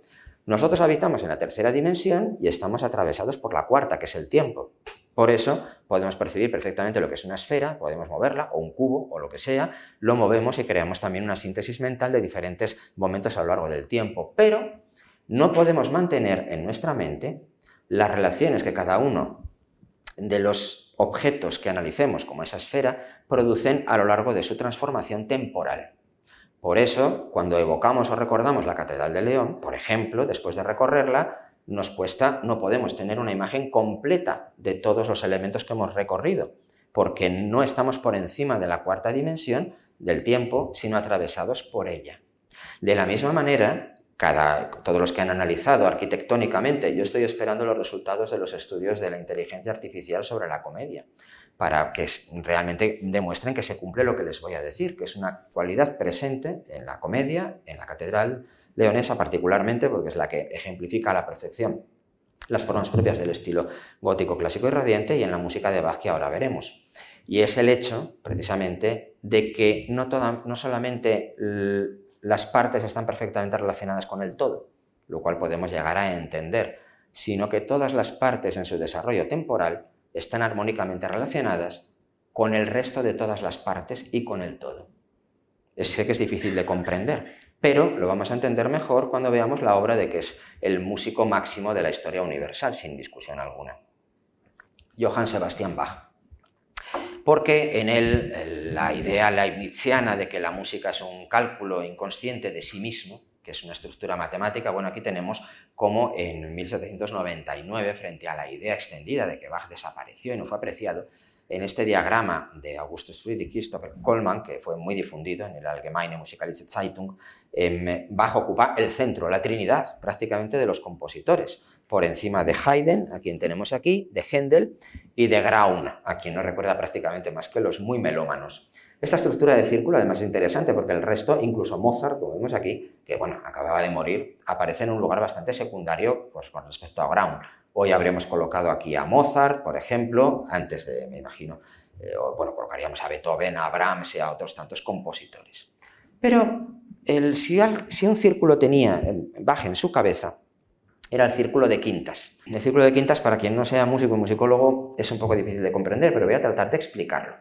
Nosotros habitamos en la tercera dimensión y estamos atravesados por la cuarta, que es el tiempo. Por eso podemos percibir perfectamente lo que es una esfera, podemos moverla, o un cubo, o lo que sea, lo movemos y creamos también una síntesis mental de diferentes momentos a lo largo del tiempo. Pero no podemos mantener en nuestra mente las relaciones que cada uno de los objetos que analicemos como esa esfera producen a lo largo de su transformación temporal. Por eso, cuando evocamos o recordamos la Catedral de León, por ejemplo, después de recorrerla, nos cuesta, no podemos tener una imagen completa de todos los elementos que hemos recorrido, porque no estamos por encima de la cuarta dimensión del tiempo, sino atravesados por ella. De la misma manera, todos los que han analizado arquitectónicamente, yo estoy esperando los resultados de los estudios de la inteligencia artificial sobre la comedia, para que realmente demuestren que se cumple lo que les voy a decir, que es una cualidad presente en la comedia, en la catedral leonesa particularmente, porque es la que ejemplifica a la perfección las formas propias del estilo gótico clásico y radiante y en la música de Bach que ahora veremos. Y es el hecho, precisamente, de que no, no solamente las partes están perfectamente relacionadas con el todo, lo cual podemos llegar a entender, sino que todas las partes en su desarrollo temporal están armónicamente relacionadas con el resto de todas las partes y con el todo. sé que es difícil de comprender, pero lo vamos a entender mejor cuando veamos la obra de que es el músico máximo de la historia universal, sin discusión alguna. Johann Sebastian Bach porque en él la idea leibniziana de que la música es un cálculo inconsciente de sí mismo, que es una estructura matemática, bueno, aquí tenemos como en 1799, frente a la idea extendida de que Bach desapareció y no fue apreciado, en este diagrama de Augustus Friedrich Christopher Kollmann, que fue muy difundido en el Allgemeine Musikalische Zeitung, eh, Bach ocupa el centro, la trinidad prácticamente de los compositores, por encima de Haydn, a quien tenemos aquí, de Händel y de Graun, a quien no recuerda prácticamente más que los muy melómanos. Esta estructura de círculo además es interesante porque el resto, incluso Mozart, como vemos aquí, que bueno, acababa de morir, aparece en un lugar bastante secundario pues, con respecto a Graun. Hoy habríamos colocado aquí a Mozart, por ejemplo, antes de, me imagino, eh, bueno, colocaríamos a Beethoven, a Brahms y a otros tantos compositores. Pero el, si, si, un círculo tenía Bach en su cabeza, era el círculo de quintas. El círculo de quintas, para quien no sea músico y musicólogo, es un poco difícil de comprender, pero voy a tratar de explicarlo.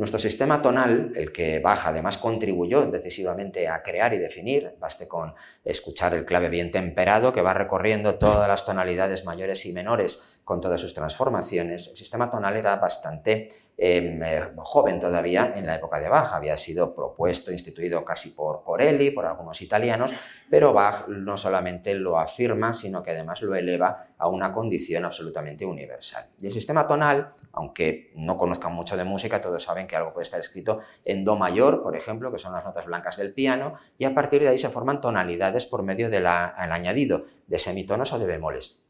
Nuestro sistema tonal, el que Bach además contribuyó decisivamente a crear y definir, baste con escuchar el clave bien temperado que va recorriendo todas las tonalidades mayores y menores con todas sus transformaciones, el sistema tonal era bastante eh, joven todavía en la época de Bach. Había sido propuesto, instituido casi por Corelli, por algunos italianos, pero Bach no solamente lo afirma, sino que además lo eleva a una condición absolutamente universal. Y el sistema tonal, aunque no conozcan mucho de música, todos saben que algo puede estar escrito en Do mayor, por ejemplo, que son las notas blancas del piano, y a partir de ahí se forman tonalidades por medio del añadido de semitonos o de bemoles.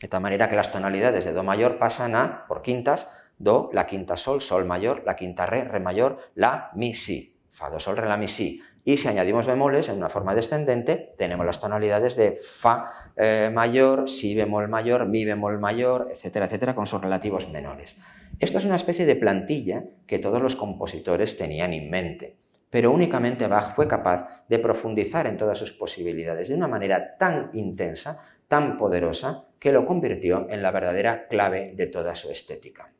De tal manera que las tonalidades de Do mayor pasan a, por quintas, do, la quinta sol, sol mayor, la quinta re, re mayor, la, mi, si, fa, do, sol, re, la, mi, si. Y si añadimos bemoles en una forma descendente, tenemos las tonalidades de fa eh, mayor, si bemol mayor, mi bemol mayor, etcétera, etcétera, con sus relativos menores. Esto es una especie de plantilla que todos los compositores tenían en mente, pero únicamente Bach fue capaz de profundizar en todas sus posibilidades de una manera tan intensa, tan poderosa, que lo convirtió en la verdadera clave de toda su estética.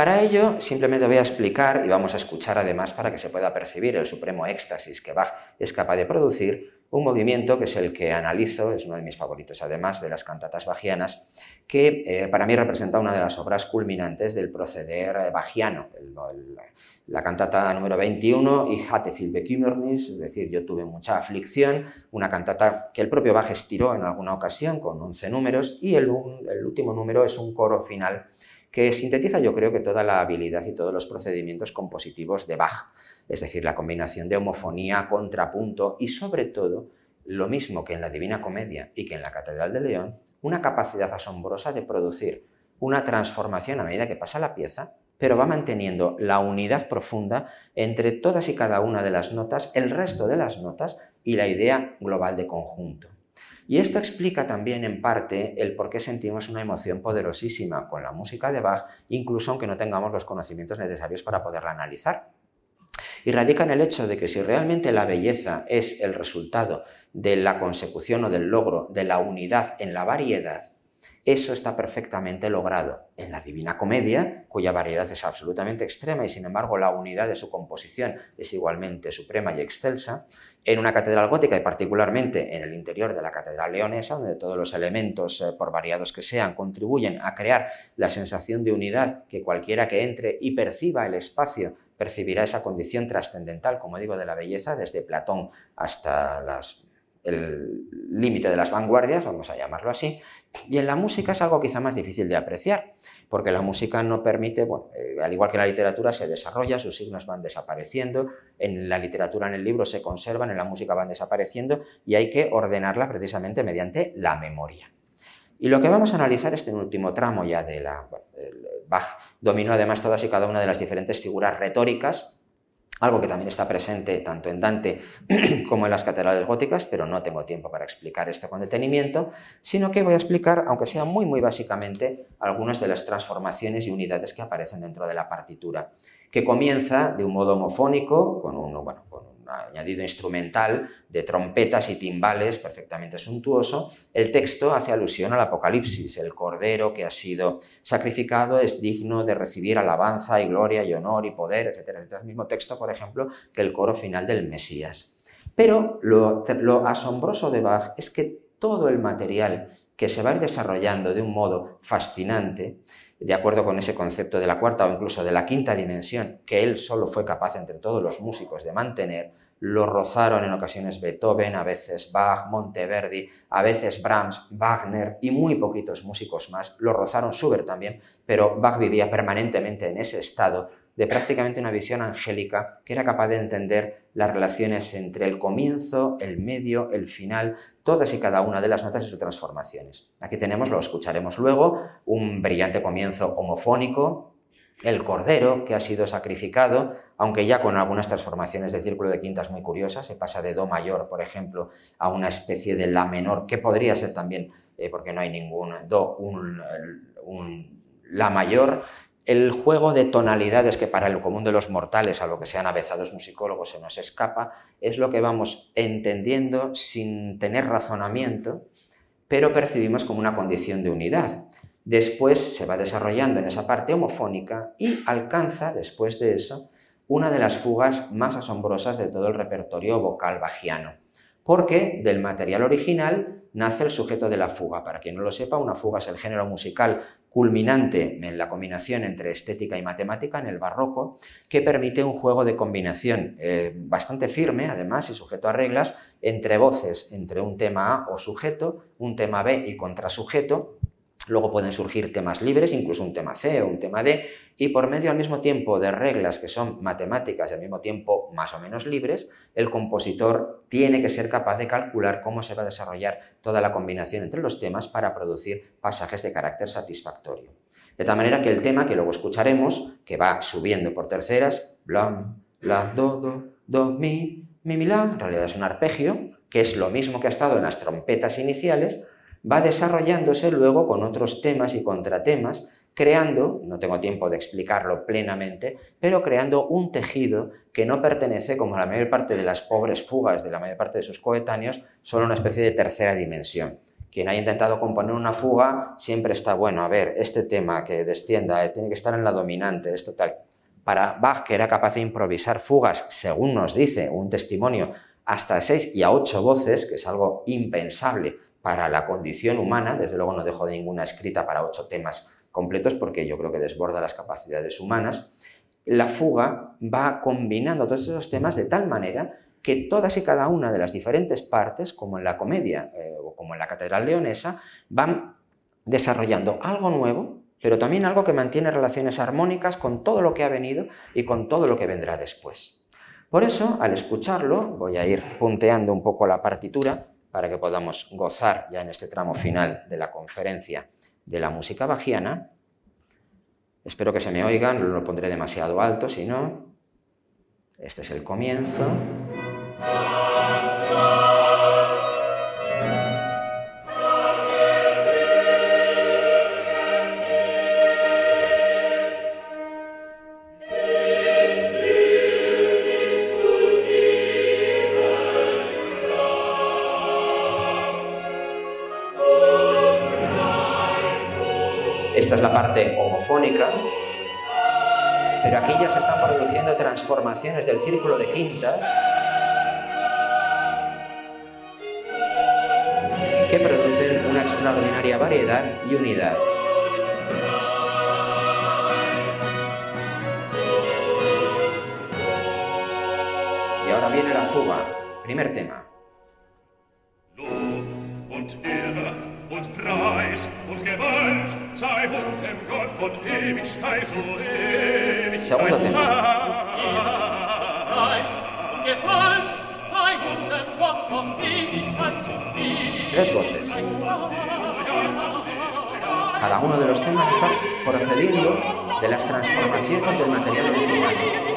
Para ello, simplemente voy a explicar y vamos a escuchar además para que se pueda percibir el supremo éxtasis que Bach es capaz de producir, un movimiento que es el que analizo, es uno de mis favoritos además de las cantatas bajianas, que eh, para mí representa una de las obras culminantes del proceder bajiano, la cantata número 21, y hatte viel Bekümmernis, es decir, yo tuve mucha aflicción, una cantata que el propio Bach estiró en alguna ocasión con 11 números, y el último número es un coro final que sintetiza yo creo que toda la habilidad y todos los procedimientos compositivos de Bach, es decir, la combinación de homofonía, contrapunto y sobre todo, lo mismo que en la Divina Comedia y que en la Catedral de León, una capacidad asombrosa de producir una transformación a medida que pasa la pieza, pero va manteniendo la unidad profunda entre todas y cada una de las notas, el resto de las notas y la idea global de conjunto. Y esto explica también en parte el por qué sentimos una emoción poderosísima con la música de Bach, incluso aunque no tengamos los conocimientos necesarios para poderla analizar. Y radica en el hecho de que si realmente la belleza es el resultado de la consecución o del logro de la unidad en la variedad, eso está perfectamente logrado en la Divina Comedia, cuya variedad es absolutamente extrema y sin embargo la unidad de su composición es igualmente suprema y excelsa, en una catedral gótica y particularmente en el interior de la catedral leonesa, donde todos los elementos, eh, por variados que sean, contribuyen a crear la sensación de unidad que cualquiera que entre y perciba el espacio percibirá esa condición trascendental, como digo, de la belleza, desde Platón hasta las el límite de las vanguardias, vamos a llamarlo así, y en la música es algo quizá más difícil de apreciar, porque la música no permite, bueno, eh, al igual que la literatura se desarrolla, sus signos van desapareciendo, en la literatura, en el libro se conservan, en la música van desapareciendo, y hay que ordenarla precisamente mediante la memoria. Y lo que vamos a analizar este último tramo ya de la... Bach dominó además todas y cada una de las diferentes figuras retóricas algo que también está presente tanto en Dante *clears throat* como en las catedrales góticas, pero no tengo tiempo para explicar esto con detenimiento, sino que voy a explicar, aunque sea muy muy básicamente, algunas de las transformaciones y unidades que aparecen dentro de la partitura, que comienza de un modo homofónico, con un, bueno, con añadido instrumental de trompetas y timbales perfectamente suntuoso, el texto hace alusión al Apocalipsis. El Cordero que ha sido sacrificado es digno de recibir alabanza y gloria y honor y poder, etcétera, etcétera. El mismo texto, por ejemplo, que el coro final del Mesías. Pero lo, lo asombroso de Bach es que todo el material que se va a ir desarrollando de un modo fascinante, de acuerdo con ese concepto de la cuarta o incluso de la quinta dimensión que él solo fue capaz entre todos los músicos de mantener, lo rozaron en ocasiones Beethoven, a veces Bach, Monteverdi, a veces Brahms, Wagner y muy poquitos músicos más. Lo rozaron Schubert también, pero Bach vivía permanentemente en ese estado de prácticamente una visión angélica que era capaz de entender las relaciones entre el comienzo, el medio, el final, todas y cada una de las notas y sus transformaciones. Aquí tenemos, lo escucharemos luego, un brillante comienzo homofónico, el cordero que ha sido sacrificado, aunque ya con algunas transformaciones de círculo de quintas muy curiosas, se pasa de do mayor, por ejemplo, a una especie de la menor, que podría ser también, eh, porque no hay ningún do, un, la mayor, el juego de tonalidades que para el común de los mortales, a lo que sean avezados musicólogos, se nos escapa, es lo que vamos entendiendo sin tener razonamiento, pero percibimos como una condición de unidad. Después se va desarrollando en esa parte homofónica y alcanza, después de eso, una de las fugas más asombrosas de todo el repertorio vocal bajiano. Porque del material original nace el sujeto de la fuga. Para quien no lo sepa, una fuga es el género musical culminante en la combinación entre estética y matemática en el barroco, que permite un juego de combinación eh, bastante firme, además, y sujeto a reglas, entre voces, entre un tema A o sujeto, un tema B y contrasujeto, Luego pueden surgir temas libres, incluso un tema C o un tema D, y por medio al mismo tiempo de reglas que son matemáticas y al mismo tiempo más o menos libres, el compositor tiene que ser capaz de calcular cómo se va a desarrollar toda la combinación entre los temas para producir pasajes de carácter satisfactorio. De tal manera que el tema, que luego escucharemos, que va subiendo por terceras, blam, la, do, do, do, mi, mi, mi, la, en realidad es un arpegio, que es lo mismo que ha estado en las trompetas iniciales, va desarrollándose luego con otros temas y contratemas, creando, no tengo tiempo de explicarlo plenamente, pero creando un tejido que no pertenece, como la mayor parte de las pobres fugas de la mayor parte de sus coetáneos, solo una especie de tercera dimensión. Quien haya intentado componer una fuga siempre está, bueno, a ver, este tema que descienda, eh, tiene que estar en la dominante, esto tal. Para Bach, que era capaz de improvisar fugas, según nos dice un testimonio, hasta seis y a ocho voces, que es algo impensable para la condición humana, desde luego no dejo de ninguna escrita para ocho temas completos porque yo creo que desborda las capacidades humanas, la fuga va combinando todos esos temas de tal manera que todas y cada una de las diferentes partes, como en la comedia eh, o como en la Catedral Leonesa, van desarrollando algo nuevo, pero también algo que mantiene relaciones armónicas con todo lo que ha venido y con todo lo que vendrá después. Por eso, al escucharlo, voy a ir punteando un poco la partitura, para que podamos gozar ya en este tramo final de la conferencia de la música bajiana. Espero que se me oigan, no lo pondré demasiado alto, si no, este es el comienzo. Pero aquí ya se están produciendo transformaciones del círculo de quintas que producen una extraordinaria variedad y unidad. Y ahora viene la fuga, primer tema. Los temas está procediendo de las transformaciones del material original.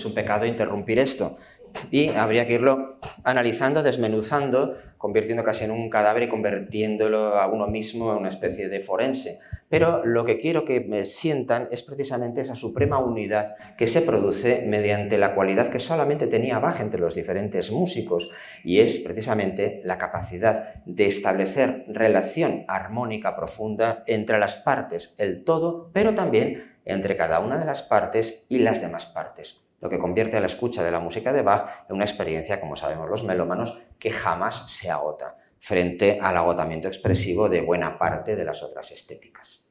Es un pecado interrumpir esto y habría que irlo analizando, desmenuzando, convirtiendo casi en un cadáver y convirtiéndolo a uno mismo en una especie de forense. Pero lo que quiero que me sientan es precisamente esa suprema unidad que se produce mediante la cualidad que solamente tenía Bach entre los diferentes músicos y es precisamente la capacidad de establecer relación armónica profunda entre las partes, el todo, pero también entre cada una de las partes y las demás partes lo que convierte a la escucha de la música de Bach en una experiencia, como sabemos los melómanos, que jamás se agota, frente al agotamiento expresivo de buena parte de las otras estéticas.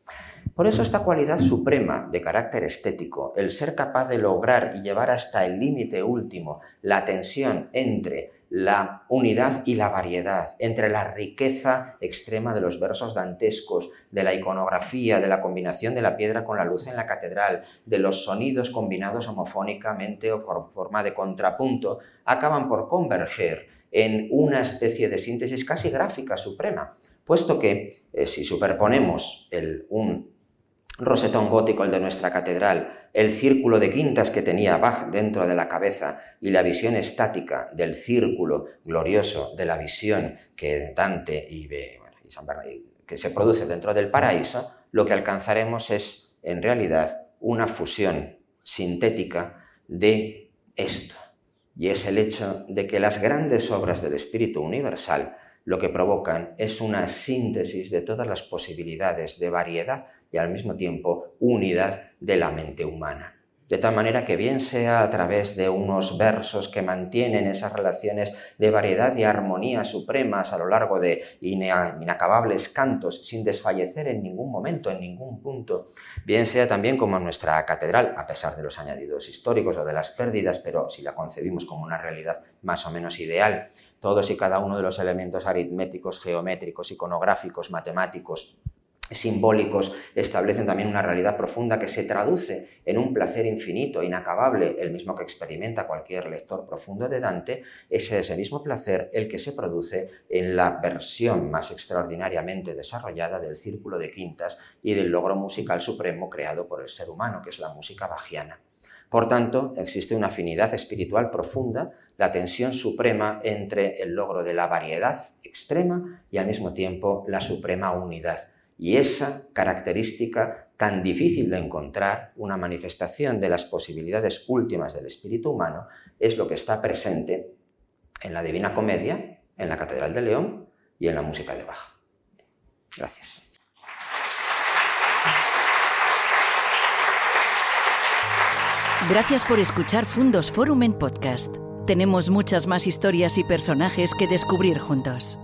Por eso esta cualidad suprema de carácter estético, el ser capaz de lograr y llevar hasta el límite último la tensión entre la unidad y la variedad, entre la riqueza extrema de los versos dantescos, de la iconografía, de la combinación de la piedra con la luz en la catedral, de los sonidos combinados homofónicamente o por forma de contrapunto, acaban por converger en una especie de síntesis casi gráfica suprema, puesto que eh, si superponemos el, un rosetón gótico, el de nuestra catedral, el círculo de quintas que tenía Bach dentro de la cabeza y la visión estática del círculo glorioso de la visión que Dante y, que se produce dentro del paraíso, lo que alcanzaremos es, en realidad, una fusión sintética de esto. Y es el hecho de que las grandes obras del Espíritu Universal lo que provocan es una síntesis de todas las posibilidades de variedad y al mismo tiempo unidad de la mente humana. De tal manera que bien sea a través de unos versos que mantienen esas relaciones de variedad y armonía supremas a lo largo de inacabables cantos sin desfallecer en ningún momento, en ningún punto, bien sea también como nuestra catedral, a pesar de los añadidos históricos o de las pérdidas, pero si la concebimos como una realidad más o menos ideal, todos y cada uno de los elementos aritméticos, geométricos, iconográficos, matemáticos, simbólicos establecen también una realidad profunda que se traduce en un placer infinito, inacabable, el mismo que experimenta cualquier lector profundo de Dante, es ese mismo placer el que se produce en la versión más extraordinariamente desarrollada del círculo de quintas y del logro musical supremo creado por el ser humano, que es la música bajiana. Por tanto, existe una afinidad espiritual profunda, la tensión suprema entre el logro de la variedad extrema y al mismo tiempo la suprema unidad y esa característica tan difícil de encontrar, una manifestación de las posibilidades últimas del espíritu humano, es lo que está presente en la Divina Comedia, en la Catedral de León y en la música de Bach. Gracias. Gracias por escuchar Fundos Forum en podcast. Tenemos muchas más historias y personajes que descubrir juntos.